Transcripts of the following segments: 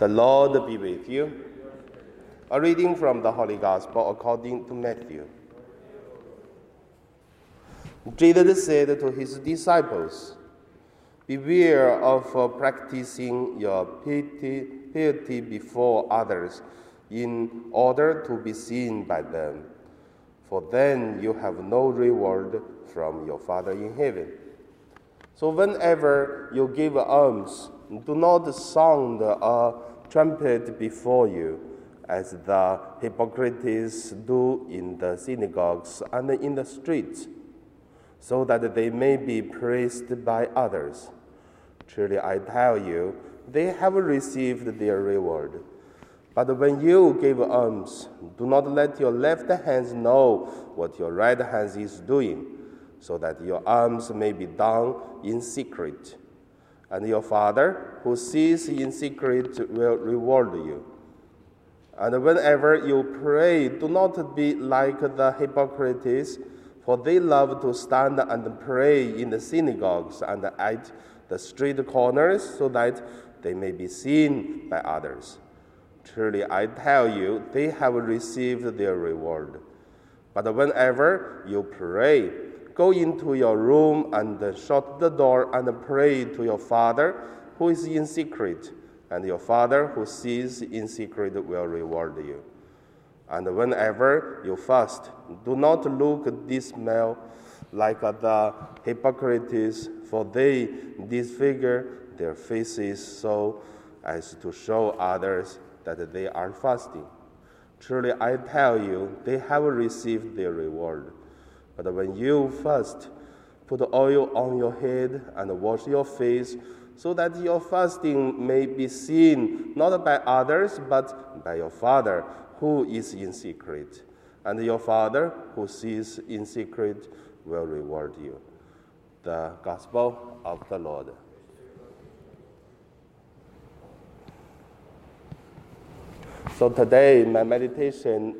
The Lord be with you. A reading from the Holy Gospel according to Matthew. Jesus said to his disciples, Beware of uh, practicing your piety, piety before others in order to be seen by them, for then you have no reward from your Father in heaven. So, whenever you give alms, do not sound a trumpet before you, as the hypocrites do in the synagogues and in the streets, so that they may be praised by others. Truly, I tell you, they have received their reward. But when you give alms, do not let your left hand know what your right hand is doing, so that your alms may be done in secret. And your Father, who sees in secret, will reward you. And whenever you pray, do not be like the hypocrites, for they love to stand and pray in the synagogues and at the street corners, so that they may be seen by others. Truly, I tell you, they have received their reward. But whenever you pray, go into your room and shut the door and pray to your Father who is in secret, and your Father who sees in secret will reward you. And whenever you fast, do not look dismal like the hypocrites, for they disfigure their faces so as to show others that they are fasting. Truly, I tell you, they have received their reward. But when you fast, put oil on your head and wash your face, so that your fasting may be seen not by others, but by your Father who is in secret. And your Father who sees in secret will reward you. The Gospel of the Lord. So today, my meditation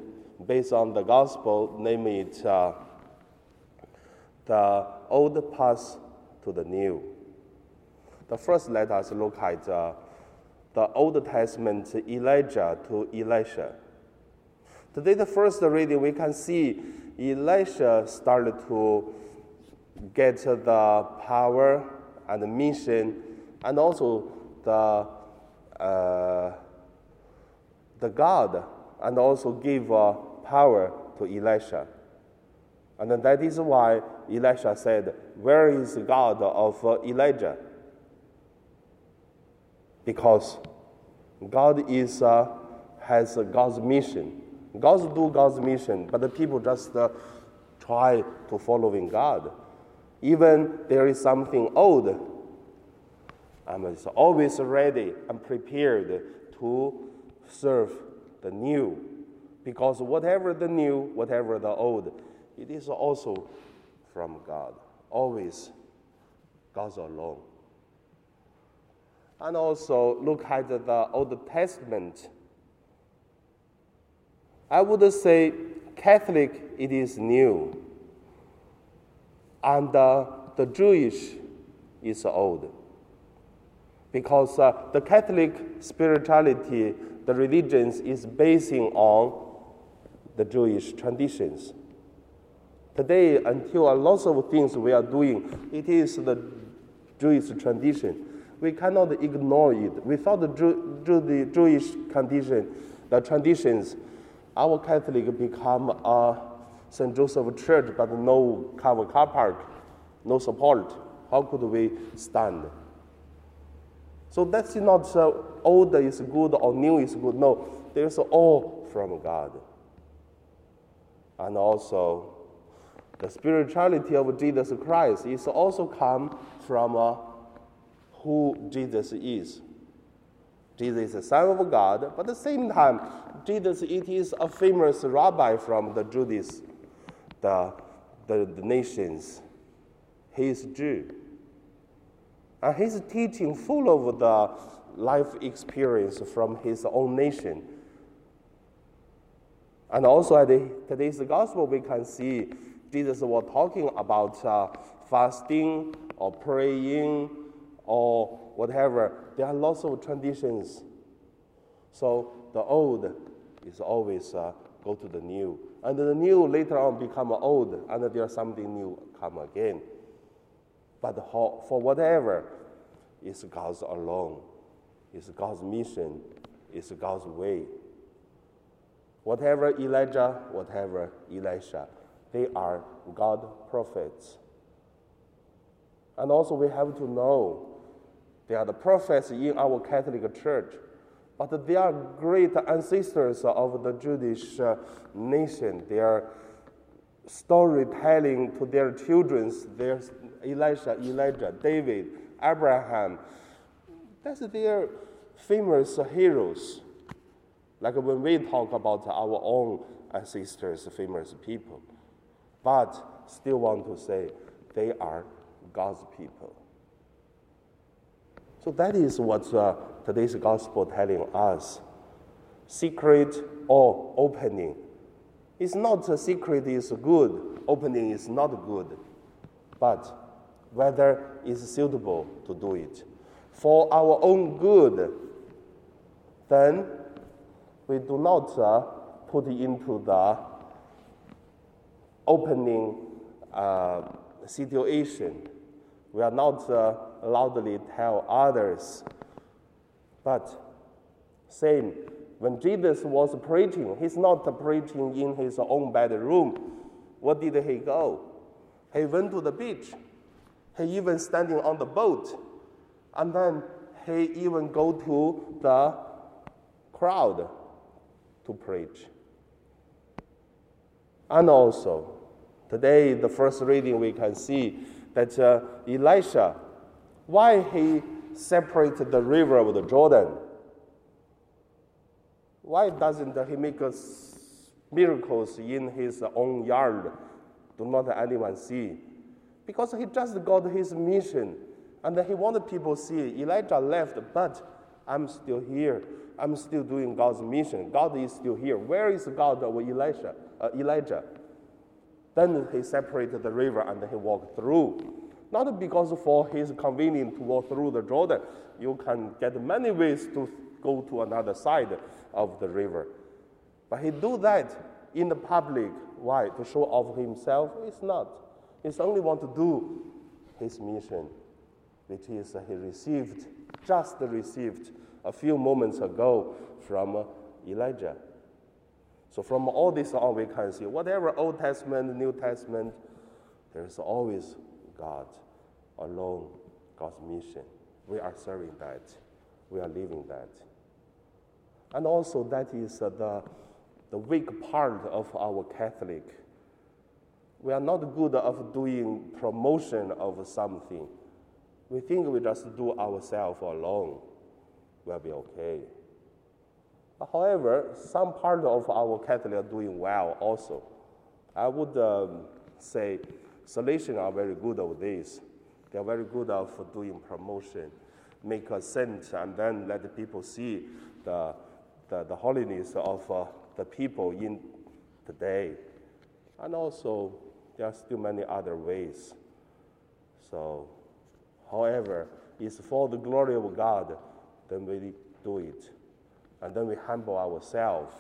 based on the gospel, namely it, uh, the old path to the new. The first, let us look at uh, the Old Testament Elijah to Elisha. Today, the first reading, we can see Elisha started to get the power and the mission, and also the uh, the God and also give uh, power to Elisha. And that is why Elisha said, Where is God of uh, Elijah? Because God is, uh, has God's mission. God do God's mission, but the people just uh, try to following God. Even there is something old, I'm always ready and prepared to serve the new. Because whatever the new, whatever the old, it is also from God. Always God alone. And also look at the Old Testament. I would say Catholic, it is new. And uh, the Jewish is old. Because uh, the Catholic spirituality the religions is basing on the Jewish traditions. Today, until a lot of things we are doing, it is the Jewish tradition. We cannot ignore it. Without the, Jew, the Jewish condition, the traditions, our Catholic become a St. Joseph Church, but no cover car park, no support. How could we stand? So that's not uh, old is good or new is good. No, there's all from God. And also, the spirituality of Jesus Christ is also come from uh, who Jesus is. Jesus is the Son of God, but at the same time, Jesus it is a famous rabbi from the Judeans, the, the, the nations. He is Jew. And his teaching full of the life experience from his own nation. And also at the, today's gospel, we can see Jesus was talking about uh, fasting or praying or whatever. There are lots of traditions. So the old is always uh, go to the new. And the new later on become old, and there's something new come again. But for whatever, it's God's alone. It's God's mission. It's God's way. Whatever Elijah, whatever Elisha, they are God prophets. And also, we have to know they are the prophets in our Catholic Church, but they are great ancestors of the Jewish uh, nation. They are storytelling to their children. There's Elisha, Elijah, David, Abraham. That's their famous heroes. Like when we talk about our own ancestors, famous people, but still want to say they are God's people. So that is what uh, today's gospel telling us. Secret or opening. It's not a secret is good, opening is not good, but whether it's suitable to do it. For our own good, then we do not uh, put into the opening uh, situation. We are not uh, loudly tell others. But same, when Jesus was preaching, he's not preaching in his own bedroom. What did he go? He went to the beach. He even standing on the boat. And then he even go to the crowd to preach. And also, today, the first reading, we can see that uh, Elisha, why he separated the river of the Jordan? Why doesn't he make miracles in his own yard? Do not anyone see? Because he just got his mission, and he wanted people to see. Elijah left, but I'm still here. I'm still doing God's mission. God is still here. Where is God of Elijah? Uh, Elijah. Then he separated the river and he walked through. Not because for his convenience to walk through the Jordan. You can get many ways to go to another side of the river. But he do that in the public. Why? To show off himself? It's not. He's only want to do his mission, which is he received, just received a few moments ago from Elijah. So from all this on, we can see whatever Old Testament, New Testament, there's always God alone, God's mission. We are serving that. We are living that. And also that is uh, the, the weak part of our Catholic. We are not good of doing promotion of something. We think we just do ourselves alone We'll be okay. However, some part of our Catholic are doing well also. I would um, say Salesian are very good of this. They are very good of doing promotion, make a saint, and then let the people see the, the, the holiness of uh, the people in today. And also, there are still many other ways. So, however, it's for the glory of God, then we do it and then we humble ourselves,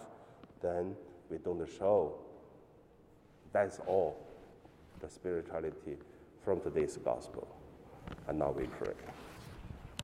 then we don't show. That's all the spirituality from today's gospel. And now we pray.